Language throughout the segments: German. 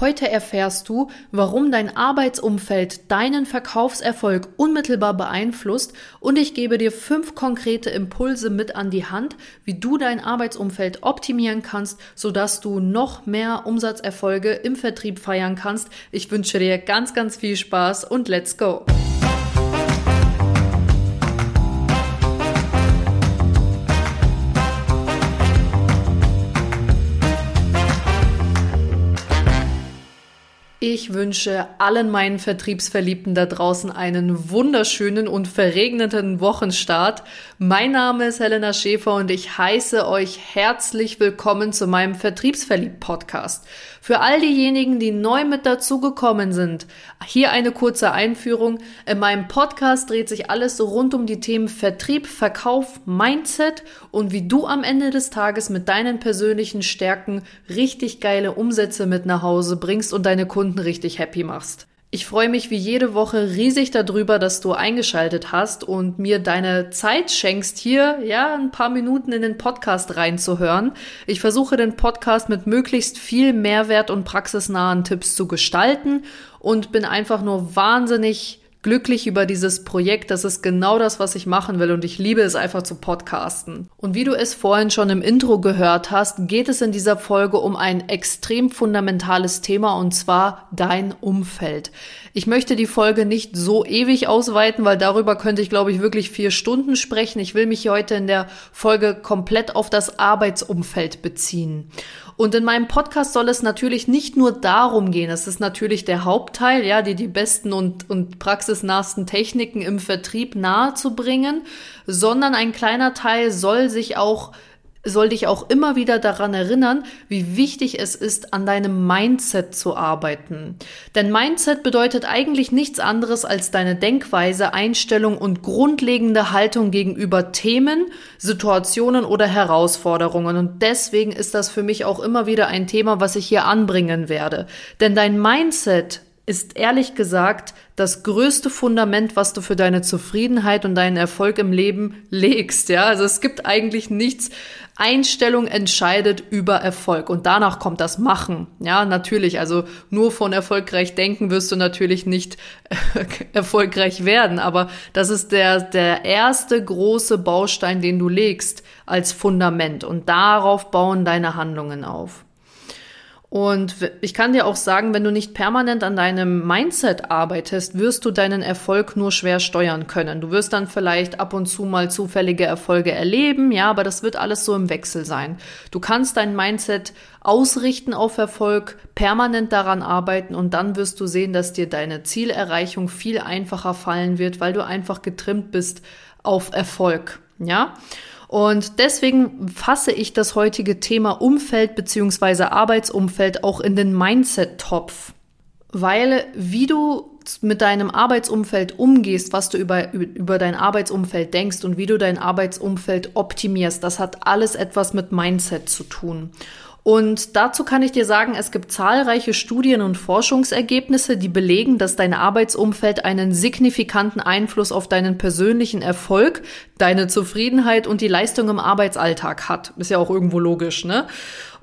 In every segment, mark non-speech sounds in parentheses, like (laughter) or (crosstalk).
Heute erfährst du, warum dein Arbeitsumfeld deinen Verkaufserfolg unmittelbar beeinflusst und ich gebe dir fünf konkrete Impulse mit an die Hand, wie du dein Arbeitsumfeld optimieren kannst, sodass du noch mehr Umsatzerfolge im Vertrieb feiern kannst. Ich wünsche dir ganz, ganz viel Spaß und let's go! Ich wünsche allen meinen Vertriebsverliebten da draußen einen wunderschönen und verregneten Wochenstart. Mein Name ist Helena Schäfer und ich heiße euch herzlich willkommen zu meinem Vertriebsverliebt-Podcast. Für all diejenigen, die neu mit dazugekommen sind, hier eine kurze Einführung. In meinem Podcast dreht sich alles rund um die Themen Vertrieb, Verkauf, Mindset und wie du am Ende des Tages mit deinen persönlichen Stärken richtig geile Umsätze mit nach Hause bringst und deine Kunden richtig happy machst. Ich freue mich wie jede Woche riesig darüber, dass du eingeschaltet hast und mir deine Zeit schenkst, hier ja ein paar Minuten in den Podcast reinzuhören. Ich versuche den Podcast mit möglichst viel Mehrwert und praxisnahen Tipps zu gestalten und bin einfach nur wahnsinnig glücklich über dieses Projekt. Das ist genau das, was ich machen will und ich liebe es einfach zu podcasten. Und wie du es vorhin schon im Intro gehört hast, geht es in dieser Folge um ein extrem fundamentales Thema und zwar dein Umfeld. Ich möchte die Folge nicht so ewig ausweiten, weil darüber könnte ich, glaube ich, wirklich vier Stunden sprechen. Ich will mich heute in der Folge komplett auf das Arbeitsumfeld beziehen. Und in meinem Podcast soll es natürlich nicht nur darum gehen, es ist natürlich der Hauptteil, ja, die die besten und, und praxisnahsten Techniken im Vertrieb nahezubringen, sondern ein kleiner Teil soll sich auch soll dich auch immer wieder daran erinnern, wie wichtig es ist, an deinem Mindset zu arbeiten. Denn Mindset bedeutet eigentlich nichts anderes als deine Denkweise, Einstellung und grundlegende Haltung gegenüber Themen, Situationen oder Herausforderungen. Und deswegen ist das für mich auch immer wieder ein Thema, was ich hier anbringen werde. Denn dein Mindset ist ehrlich gesagt das größte Fundament, was du für deine Zufriedenheit und deinen Erfolg im Leben legst. Ja, also es gibt eigentlich nichts, Einstellung entscheidet über Erfolg und danach kommt das Machen. Ja, natürlich. Also nur von erfolgreich denken wirst du natürlich nicht (laughs) erfolgreich werden, aber das ist der, der erste große Baustein, den du legst als Fundament und darauf bauen deine Handlungen auf. Und ich kann dir auch sagen, wenn du nicht permanent an deinem Mindset arbeitest, wirst du deinen Erfolg nur schwer steuern können. Du wirst dann vielleicht ab und zu mal zufällige Erfolge erleben, ja, aber das wird alles so im Wechsel sein. Du kannst dein Mindset ausrichten auf Erfolg, permanent daran arbeiten und dann wirst du sehen, dass dir deine Zielerreichung viel einfacher fallen wird, weil du einfach getrimmt bist auf Erfolg, ja. Und deswegen fasse ich das heutige Thema Umfeld beziehungsweise Arbeitsumfeld auch in den Mindset-Topf. Weil wie du mit deinem Arbeitsumfeld umgehst, was du über, über dein Arbeitsumfeld denkst und wie du dein Arbeitsumfeld optimierst, das hat alles etwas mit Mindset zu tun. Und dazu kann ich dir sagen, es gibt zahlreiche Studien und Forschungsergebnisse, die belegen, dass dein Arbeitsumfeld einen signifikanten Einfluss auf deinen persönlichen Erfolg, deine Zufriedenheit und die Leistung im Arbeitsalltag hat. Ist ja auch irgendwo logisch, ne?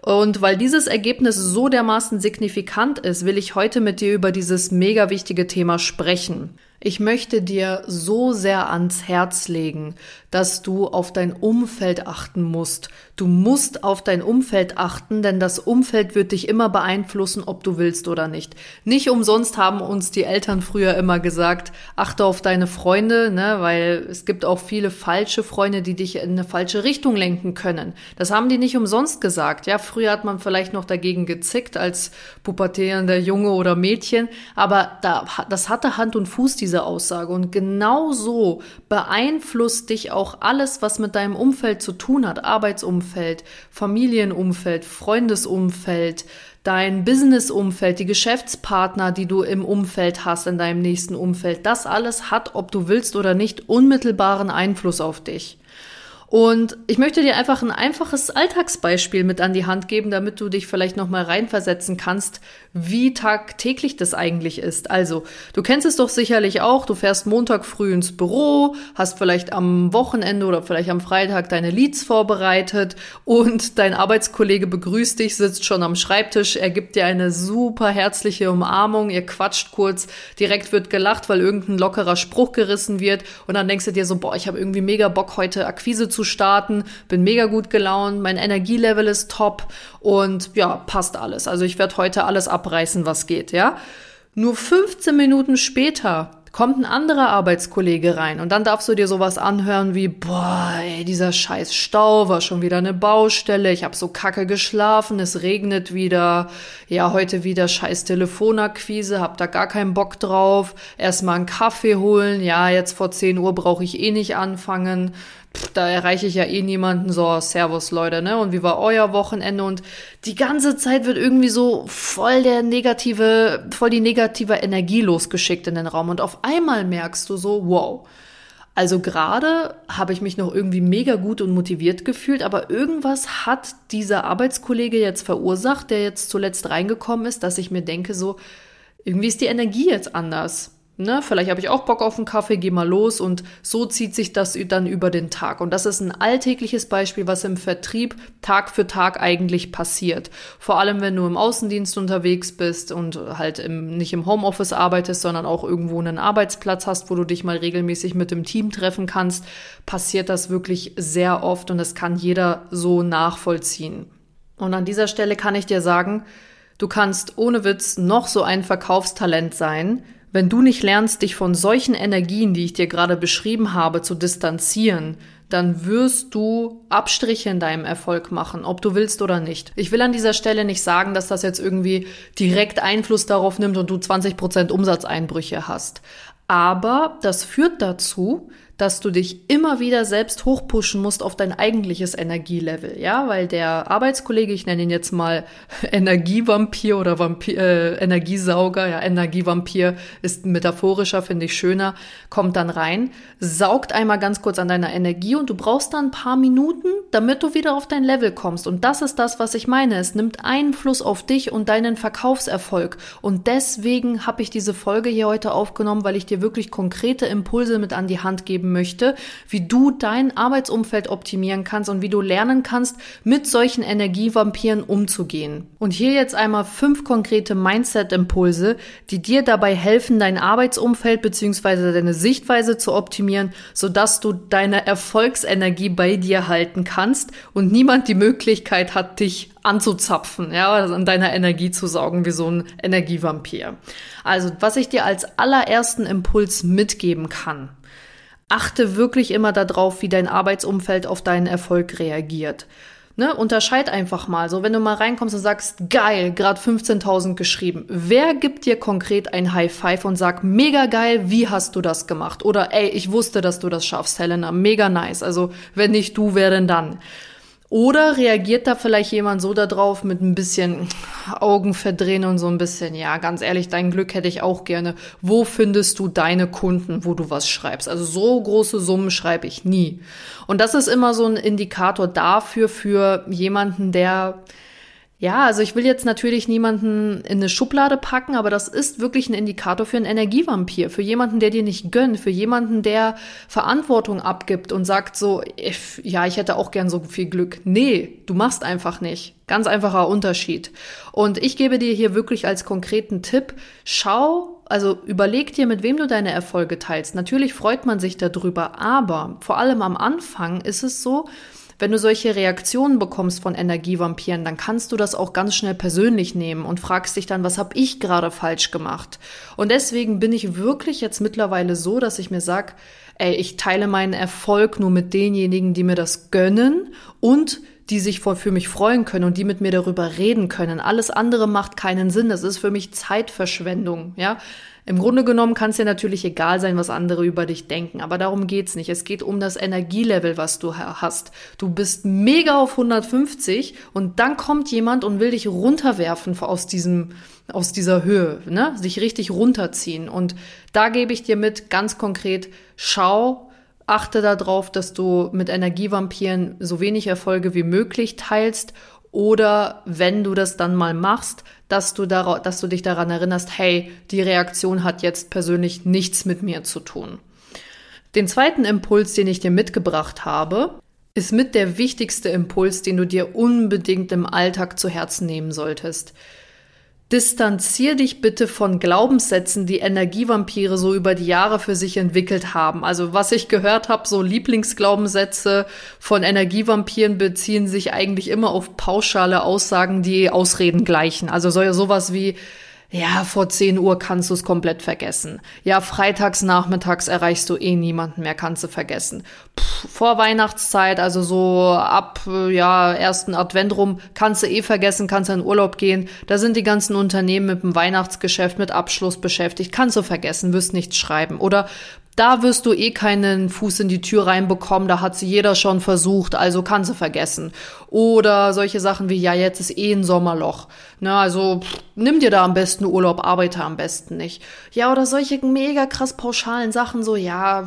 Und weil dieses Ergebnis so dermaßen signifikant ist, will ich heute mit dir über dieses mega wichtige Thema sprechen. Ich möchte dir so sehr ans Herz legen, dass du auf dein Umfeld achten musst. Du musst auf dein Umfeld achten, denn das Umfeld wird dich immer beeinflussen, ob du willst oder nicht. Nicht umsonst haben uns die Eltern früher immer gesagt, achte auf deine Freunde, ne, weil es gibt auch viele falsche Freunde, die dich in eine falsche Richtung lenken können. Das haben die nicht umsonst gesagt. Ja, früher hat man vielleicht noch dagegen gezickt als pubertierender Junge oder Mädchen, aber da, das hatte Hand und Fuß, diese Aussage. Und genau so beeinflusst dich auch alles, was mit deinem Umfeld zu tun hat, Arbeitsumfeld, Familienumfeld, Freundesumfeld, dein Businessumfeld, die Geschäftspartner, die du im Umfeld hast, in deinem nächsten Umfeld, das alles hat, ob du willst oder nicht, unmittelbaren Einfluss auf dich. Und ich möchte dir einfach ein einfaches Alltagsbeispiel mit an die Hand geben, damit du dich vielleicht nochmal reinversetzen kannst, wie tagtäglich das eigentlich ist. Also, du kennst es doch sicherlich auch, du fährst Montag früh ins Büro, hast vielleicht am Wochenende oder vielleicht am Freitag deine Leads vorbereitet und dein Arbeitskollege begrüßt dich, sitzt schon am Schreibtisch, er gibt dir eine super herzliche Umarmung, ihr quatscht kurz, direkt wird gelacht, weil irgendein lockerer Spruch gerissen wird und dann denkst du dir so, boah, ich habe irgendwie mega Bock heute Akquise zu starten, bin mega gut gelaunt, mein Energielevel ist top. Und ja, passt alles. Also ich werde heute alles abreißen, was geht, ja. Nur 15 Minuten später kommt ein anderer Arbeitskollege rein und dann darfst du dir sowas anhören wie, boah, ey, dieser scheiß Stau war schon wieder eine Baustelle, ich habe so kacke geschlafen, es regnet wieder, ja, heute wieder scheiß Telefonakquise, hab da gar keinen Bock drauf, erstmal einen Kaffee holen, ja, jetzt vor 10 Uhr brauche ich eh nicht anfangen, da erreiche ich ja eh niemanden, so, Servus Leute, ne? Und wie war euer Wochenende? Und die ganze Zeit wird irgendwie so voll der negative, voll die negative Energie losgeschickt in den Raum. Und auf einmal merkst du so, wow. Also gerade habe ich mich noch irgendwie mega gut und motiviert gefühlt, aber irgendwas hat dieser Arbeitskollege jetzt verursacht, der jetzt zuletzt reingekommen ist, dass ich mir denke, so, irgendwie ist die Energie jetzt anders. Ne, vielleicht habe ich auch Bock auf einen Kaffee, geh mal los und so zieht sich das dann über den Tag. Und das ist ein alltägliches Beispiel, was im Vertrieb Tag für Tag eigentlich passiert. Vor allem, wenn du im Außendienst unterwegs bist und halt im, nicht im Homeoffice arbeitest, sondern auch irgendwo einen Arbeitsplatz hast, wo du dich mal regelmäßig mit dem Team treffen kannst, passiert das wirklich sehr oft und das kann jeder so nachvollziehen. Und an dieser Stelle kann ich dir sagen, du kannst ohne Witz noch so ein Verkaufstalent sein, wenn du nicht lernst, dich von solchen Energien, die ich dir gerade beschrieben habe, zu distanzieren, dann wirst du Abstriche in deinem Erfolg machen, ob du willst oder nicht. Ich will an dieser Stelle nicht sagen, dass das jetzt irgendwie direkt Einfluss darauf nimmt und du 20 Prozent Umsatzeinbrüche hast. Aber das führt dazu, dass du dich immer wieder selbst hochpushen musst auf dein eigentliches Energielevel, ja, weil der Arbeitskollege, ich nenne ihn jetzt mal (laughs) Energievampir oder Vampir, äh, Energiesauger, ja, Energievampir ist metaphorischer, finde ich schöner, kommt dann rein, saugt einmal ganz kurz an deiner Energie und du brauchst dann ein paar Minuten, damit du wieder auf dein Level kommst. Und das ist das, was ich meine. Es nimmt Einfluss auf dich und deinen Verkaufserfolg. Und deswegen habe ich diese Folge hier heute aufgenommen, weil ich dir wirklich konkrete Impulse mit an die Hand geben möchte, wie du dein Arbeitsumfeld optimieren kannst und wie du lernen kannst, mit solchen Energievampiren umzugehen. Und hier jetzt einmal fünf konkrete Mindset-Impulse, die dir dabei helfen, dein Arbeitsumfeld bzw. deine Sichtweise zu optimieren, sodass du deine Erfolgsenergie bei dir halten kannst und niemand die Möglichkeit hat, dich anzuzapfen, ja, also an deiner Energie zu saugen wie so ein Energievampir. Also, was ich dir als allerersten Impuls mitgeben kann, achte wirklich immer darauf, wie dein Arbeitsumfeld auf deinen Erfolg reagiert. Ne, unterscheid einfach mal. So, wenn du mal reinkommst und sagst, geil, gerade 15.000 geschrieben. Wer gibt dir konkret ein High Five und sagt, mega geil, wie hast du das gemacht? Oder ey, ich wusste, dass du das schaffst, Helena, mega nice. Also, wenn nicht du, wer denn dann? Oder reagiert da vielleicht jemand so darauf mit ein bisschen Augen verdrehen und so ein bisschen, ja, ganz ehrlich, dein Glück hätte ich auch gerne. Wo findest du deine Kunden, wo du was schreibst? Also so große Summen schreibe ich nie. Und das ist immer so ein Indikator dafür für jemanden, der ja, also ich will jetzt natürlich niemanden in eine Schublade packen, aber das ist wirklich ein Indikator für einen Energievampir, für jemanden, der dir nicht gönnt, für jemanden, der Verantwortung abgibt und sagt so, ja, ich hätte auch gern so viel Glück. Nee, du machst einfach nicht. Ganz einfacher Unterschied. Und ich gebe dir hier wirklich als konkreten Tipp, schau, also überleg dir, mit wem du deine Erfolge teilst. Natürlich freut man sich darüber, aber vor allem am Anfang ist es so, wenn du solche Reaktionen bekommst von Energievampiren, dann kannst du das auch ganz schnell persönlich nehmen und fragst dich dann, was habe ich gerade falsch gemacht? Und deswegen bin ich wirklich jetzt mittlerweile so, dass ich mir sag, ey, ich teile meinen Erfolg nur mit denjenigen, die mir das gönnen und die sich für mich freuen können und die mit mir darüber reden können. Alles andere macht keinen Sinn. Das ist für mich Zeitverschwendung, ja. Im Grunde genommen kann es dir natürlich egal sein, was andere über dich denken, aber darum geht's nicht. Es geht um das Energielevel, was du hast. Du bist mega auf 150 und dann kommt jemand und will dich runterwerfen aus diesem aus dieser Höhe, ne? Sich richtig runterziehen und da gebe ich dir mit ganz konkret, schau, Achte darauf, dass du mit Energievampiren so wenig Erfolge wie möglich teilst oder wenn du das dann mal machst, dass du, dass du dich daran erinnerst, hey, die Reaktion hat jetzt persönlich nichts mit mir zu tun. Den zweiten Impuls, den ich dir mitgebracht habe, ist mit der wichtigste Impuls, den du dir unbedingt im Alltag zu Herzen nehmen solltest. Distanzier dich bitte von Glaubenssätzen, die Energievampire so über die Jahre für sich entwickelt haben. Also was ich gehört habe, so Lieblingsglaubenssätze von Energievampiren beziehen sich eigentlich immer auf pauschale Aussagen, die Ausreden gleichen. Also so, sowas wie ja, vor 10 Uhr kannst du es komplett vergessen. Ja, freitags nachmittags erreichst du eh niemanden mehr, kannst du vergessen. Puh, vor Weihnachtszeit, also so ab ja, ersten Advent rum, kannst du eh vergessen, kannst in Urlaub gehen. Da sind die ganzen Unternehmen mit dem Weihnachtsgeschäft, mit Abschluss beschäftigt, kannst du vergessen, wirst nichts schreiben. Oder da wirst du eh keinen Fuß in die Tür reinbekommen, da hat sie jeder schon versucht, also kann sie vergessen. Oder solche Sachen wie, ja, jetzt ist eh ein Sommerloch. Na, also pff, nimm dir da am besten Urlaub, arbeite am besten nicht. Ja, oder solche mega krass pauschalen Sachen, so, ja,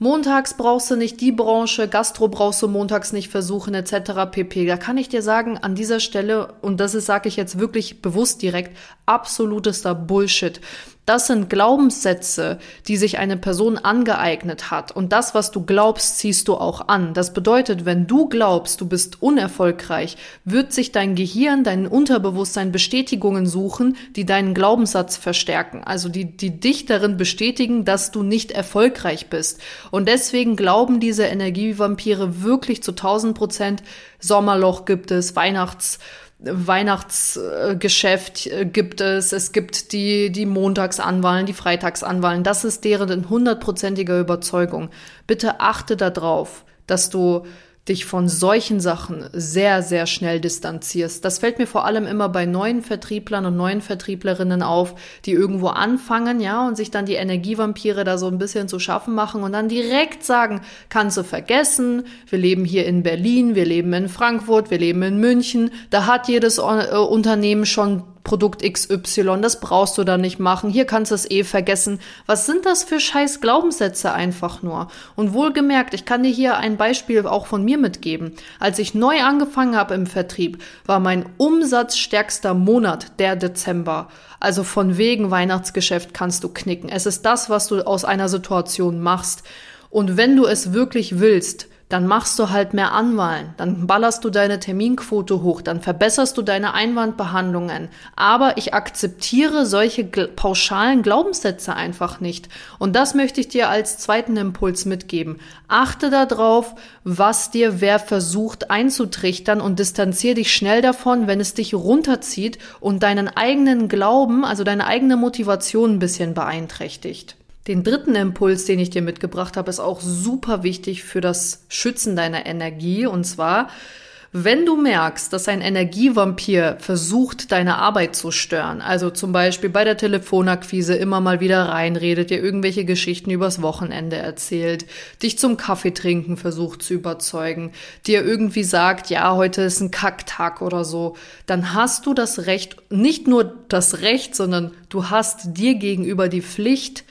Montags brauchst du nicht die Branche, Gastro brauchst du montags nicht versuchen, etc. pp. Da kann ich dir sagen, an dieser Stelle, und das ist, sage ich jetzt wirklich bewusst direkt, absolutester Bullshit. Das sind Glaubenssätze, die sich eine Person angeeignet hat. Und das, was du glaubst, ziehst du auch an. Das bedeutet, wenn du glaubst, du bist unerfolgreich, wird sich dein Gehirn, dein Unterbewusstsein Bestätigungen suchen, die deinen Glaubenssatz verstärken. Also die, die dich darin bestätigen, dass du nicht erfolgreich bist. Und deswegen glauben diese Energievampire wirklich zu 1000 Prozent, Sommerloch gibt es, Weihnachts Weihnachtsgeschäft äh, gibt es, es gibt die, die Montagsanwahlen, die Freitagsanwahlen. Das ist deren hundertprozentiger Überzeugung. Bitte achte darauf, dass du dich von solchen Sachen sehr, sehr schnell distanzierst. Das fällt mir vor allem immer bei neuen Vertrieblern und neuen Vertrieblerinnen auf, die irgendwo anfangen, ja, und sich dann die Energievampire da so ein bisschen zu schaffen machen und dann direkt sagen, kannst du vergessen, wir leben hier in Berlin, wir leben in Frankfurt, wir leben in München, da hat jedes äh, Unternehmen schon Produkt XY, das brauchst du da nicht machen, hier kannst du es eh vergessen. Was sind das für scheiß Glaubenssätze einfach nur? Und wohlgemerkt, ich kann dir hier ein Beispiel auch von mir mitgeben. Als ich neu angefangen habe im Vertrieb, war mein umsatzstärkster Monat der Dezember. Also von wegen Weihnachtsgeschäft kannst du knicken. Es ist das, was du aus einer Situation machst. Und wenn du es wirklich willst, dann machst du halt mehr Anwahlen, dann ballerst du deine Terminquote hoch, dann verbesserst du deine Einwandbehandlungen. Aber ich akzeptiere solche pauschalen Glaubenssätze einfach nicht. Und das möchte ich dir als zweiten Impuls mitgeben. Achte darauf, was dir wer versucht einzutrichtern und distanziere dich schnell davon, wenn es dich runterzieht und deinen eigenen Glauben, also deine eigene Motivation ein bisschen beeinträchtigt. Den dritten Impuls, den ich dir mitgebracht habe, ist auch super wichtig für das Schützen deiner Energie. Und zwar, wenn du merkst, dass ein Energievampir versucht, deine Arbeit zu stören, also zum Beispiel bei der Telefonakquise immer mal wieder reinredet, dir irgendwelche Geschichten übers Wochenende erzählt, dich zum Kaffeetrinken versucht zu überzeugen, dir irgendwie sagt, ja, heute ist ein Kacktag oder so, dann hast du das Recht, nicht nur das Recht, sondern du hast dir gegenüber die Pflicht,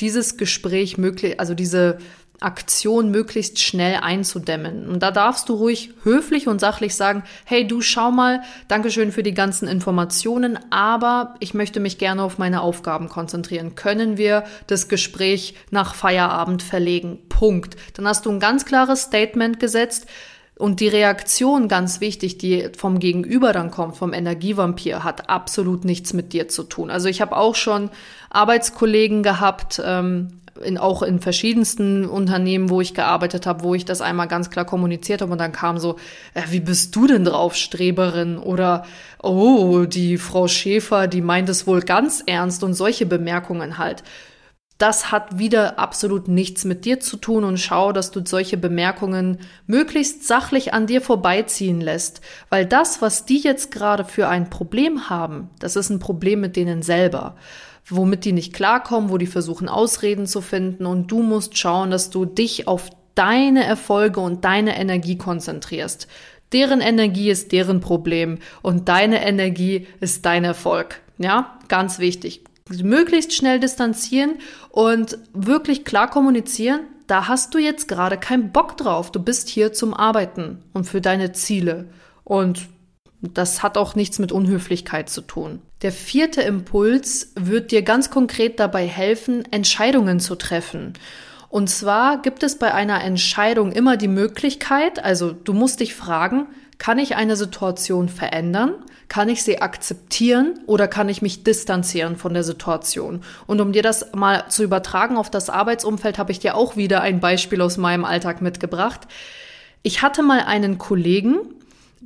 dieses Gespräch möglich, also diese Aktion möglichst schnell einzudämmen. Und da darfst du ruhig höflich und sachlich sagen, hey du schau mal, Dankeschön für die ganzen Informationen, aber ich möchte mich gerne auf meine Aufgaben konzentrieren. Können wir das Gespräch nach Feierabend verlegen? Punkt. Dann hast du ein ganz klares Statement gesetzt. Und die Reaktion, ganz wichtig, die vom Gegenüber dann kommt, vom Energievampir, hat absolut nichts mit dir zu tun. Also ich habe auch schon Arbeitskollegen gehabt, ähm, in, auch in verschiedensten Unternehmen, wo ich gearbeitet habe, wo ich das einmal ganz klar kommuniziert habe und dann kam so, äh, wie bist du denn drauf, Streberin? Oder, oh, die Frau Schäfer, die meint es wohl ganz ernst und solche Bemerkungen halt das hat wieder absolut nichts mit dir zu tun und schau, dass du solche Bemerkungen möglichst sachlich an dir vorbeiziehen lässt, weil das, was die jetzt gerade für ein Problem haben, das ist ein Problem mit denen selber, womit die nicht klarkommen, wo die versuchen Ausreden zu finden und du musst schauen, dass du dich auf deine Erfolge und deine Energie konzentrierst. Deren Energie ist deren Problem und deine Energie ist dein Erfolg. Ja, ganz wichtig möglichst schnell distanzieren und wirklich klar kommunizieren, da hast du jetzt gerade keinen Bock drauf. Du bist hier zum Arbeiten und für deine Ziele. Und das hat auch nichts mit Unhöflichkeit zu tun. Der vierte Impuls wird dir ganz konkret dabei helfen, Entscheidungen zu treffen. Und zwar gibt es bei einer Entscheidung immer die Möglichkeit, also du musst dich fragen, kann ich eine Situation verändern? Kann ich sie akzeptieren oder kann ich mich distanzieren von der Situation? Und um dir das mal zu übertragen auf das Arbeitsumfeld, habe ich dir auch wieder ein Beispiel aus meinem Alltag mitgebracht. Ich hatte mal einen Kollegen,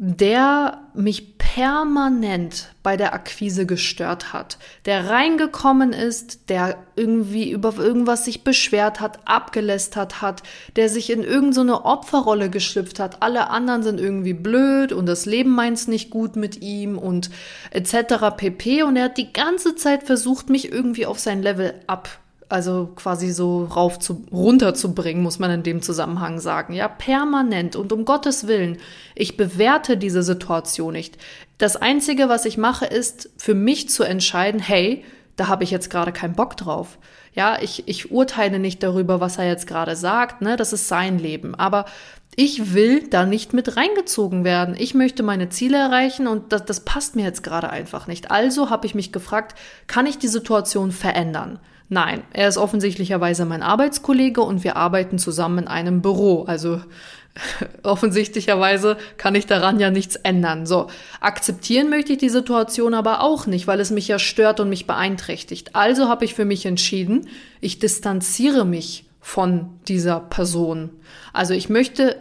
der mich permanent bei der Akquise gestört hat, der reingekommen ist, der irgendwie über irgendwas sich beschwert hat, abgelästert hat, der sich in irgendeine so Opferrolle geschlüpft hat. Alle anderen sind irgendwie blöd und das Leben meint's nicht gut mit ihm und etc. pp. Und er hat die ganze Zeit versucht, mich irgendwie auf sein Level ab also quasi so rauf zu, runterzubringen, muss man in dem Zusammenhang sagen. Ja, permanent und um Gottes Willen. Ich bewerte diese Situation nicht. Das einzige, was ich mache, ist für mich zu entscheiden, hey, da habe ich jetzt gerade keinen Bock drauf. Ja, ich, ich urteile nicht darüber, was er jetzt gerade sagt, ne, das ist sein Leben. Aber ich will da nicht mit reingezogen werden. Ich möchte meine Ziele erreichen und das, das passt mir jetzt gerade einfach nicht. Also habe ich mich gefragt, kann ich die Situation verändern? Nein, er ist offensichtlicherweise mein Arbeitskollege und wir arbeiten zusammen in einem Büro. Also (laughs) offensichtlicherweise kann ich daran ja nichts ändern. So, akzeptieren möchte ich die Situation aber auch nicht, weil es mich ja stört und mich beeinträchtigt. Also habe ich für mich entschieden, ich distanziere mich von dieser Person. Also ich möchte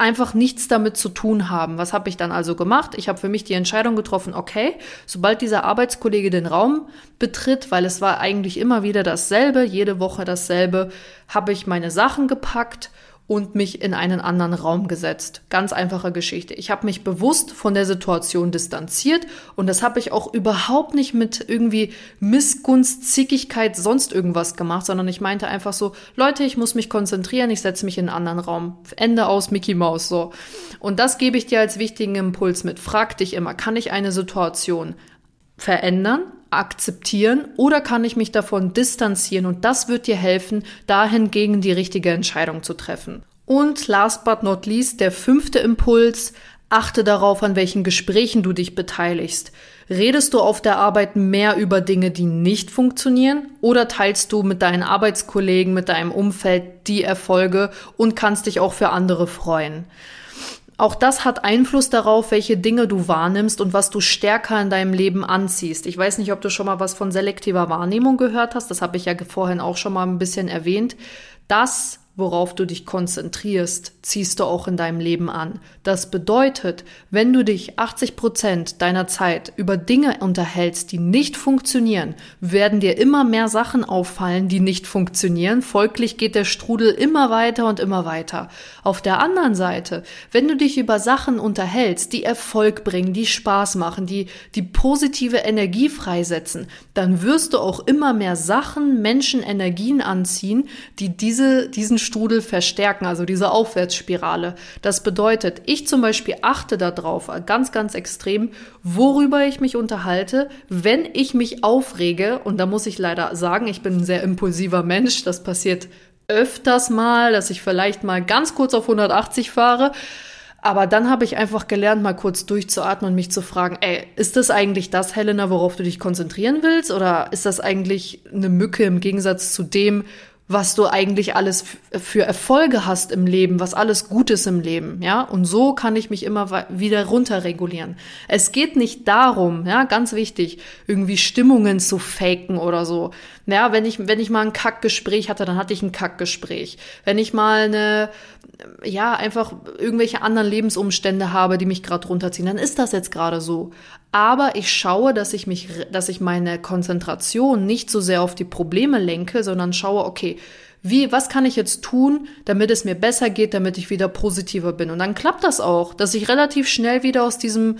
einfach nichts damit zu tun haben. Was habe ich dann also gemacht? Ich habe für mich die Entscheidung getroffen, okay, sobald dieser Arbeitskollege den Raum betritt, weil es war eigentlich immer wieder dasselbe, jede Woche dasselbe, habe ich meine Sachen gepackt und mich in einen anderen Raum gesetzt. Ganz einfache Geschichte. Ich habe mich bewusst von der Situation distanziert und das habe ich auch überhaupt nicht mit irgendwie Missgunst, Zickigkeit, sonst irgendwas gemacht, sondern ich meinte einfach so, Leute, ich muss mich konzentrieren, ich setze mich in einen anderen Raum. Ende aus Mickey Mouse so. Und das gebe ich dir als wichtigen Impuls mit. Frag dich immer, kann ich eine Situation verändern, akzeptieren oder kann ich mich davon distanzieren und das wird dir helfen, dahingegen die richtige Entscheidung zu treffen. Und last but not least, der fünfte Impuls, achte darauf, an welchen Gesprächen du dich beteiligst. Redest du auf der Arbeit mehr über Dinge, die nicht funktionieren oder teilst du mit deinen Arbeitskollegen, mit deinem Umfeld die Erfolge und kannst dich auch für andere freuen? Auch das hat Einfluss darauf, welche Dinge du wahrnimmst und was du stärker in deinem Leben anziehst. Ich weiß nicht, ob du schon mal was von selektiver Wahrnehmung gehört hast. Das habe ich ja vorhin auch schon mal ein bisschen erwähnt. Das worauf du dich konzentrierst, ziehst du auch in deinem Leben an. Das bedeutet, wenn du dich 80 Prozent deiner Zeit über Dinge unterhältst, die nicht funktionieren, werden dir immer mehr Sachen auffallen, die nicht funktionieren. Folglich geht der Strudel immer weiter und immer weiter. Auf der anderen Seite, wenn du dich über Sachen unterhältst, die Erfolg bringen, die Spaß machen, die, die positive Energie freisetzen, dann wirst du auch immer mehr Sachen, Menschen, Energien anziehen, die diese, diesen Strudel verstärken, also diese Aufwärtsspirale. Das bedeutet, ich zum Beispiel achte darauf, ganz, ganz extrem, worüber ich mich unterhalte, wenn ich mich aufrege. Und da muss ich leider sagen, ich bin ein sehr impulsiver Mensch. Das passiert öfters mal, dass ich vielleicht mal ganz kurz auf 180 fahre. Aber dann habe ich einfach gelernt, mal kurz durchzuatmen und mich zu fragen, ey, ist das eigentlich das, Helena, worauf du dich konzentrieren willst? Oder ist das eigentlich eine Mücke im Gegensatz zu dem, was du eigentlich alles für Erfolge hast im Leben, was alles Gutes im Leben, ja? Und so kann ich mich immer wieder runterregulieren. Es geht nicht darum, ja, ganz wichtig, irgendwie Stimmungen zu faken oder so. Ja, wenn ich, wenn ich mal ein Kackgespräch hatte, dann hatte ich ein Kackgespräch. Wenn ich mal eine, ja, einfach irgendwelche anderen Lebensumstände habe, die mich gerade runterziehen, dann ist das jetzt gerade so. Aber ich schaue, dass ich mich, dass ich meine Konzentration nicht so sehr auf die Probleme lenke, sondern schaue, okay, wie, was kann ich jetzt tun, damit es mir besser geht, damit ich wieder positiver bin? Und dann klappt das auch, dass ich relativ schnell wieder aus diesem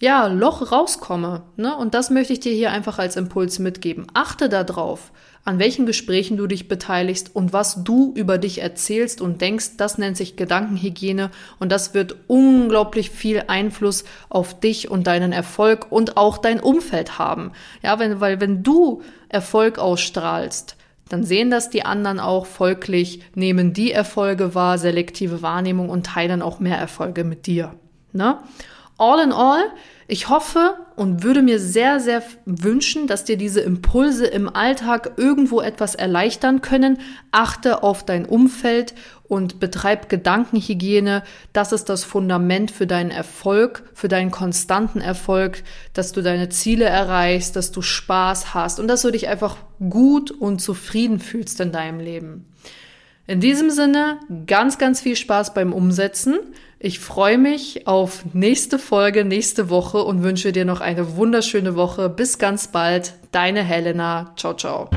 ja, Loch rauskomme. Ne? Und das möchte ich dir hier einfach als Impuls mitgeben. Achte darauf, an welchen Gesprächen du dich beteiligst und was du über dich erzählst und denkst. Das nennt sich Gedankenhygiene und das wird unglaublich viel Einfluss auf dich und deinen Erfolg und auch dein Umfeld haben. Ja, wenn, weil wenn du Erfolg ausstrahlst, dann sehen das die anderen auch folglich, nehmen die Erfolge wahr, selektive Wahrnehmung und teilen auch mehr Erfolge mit dir. Ne? All in all, ich hoffe und würde mir sehr, sehr wünschen, dass dir diese Impulse im Alltag irgendwo etwas erleichtern können. Achte auf dein Umfeld und betreib Gedankenhygiene. Das ist das Fundament für deinen Erfolg, für deinen konstanten Erfolg, dass du deine Ziele erreichst, dass du Spaß hast und dass du dich einfach gut und zufrieden fühlst in deinem Leben. In diesem Sinne, ganz, ganz viel Spaß beim Umsetzen. Ich freue mich auf nächste Folge, nächste Woche und wünsche dir noch eine wunderschöne Woche. Bis ganz bald. Deine Helena. Ciao, ciao.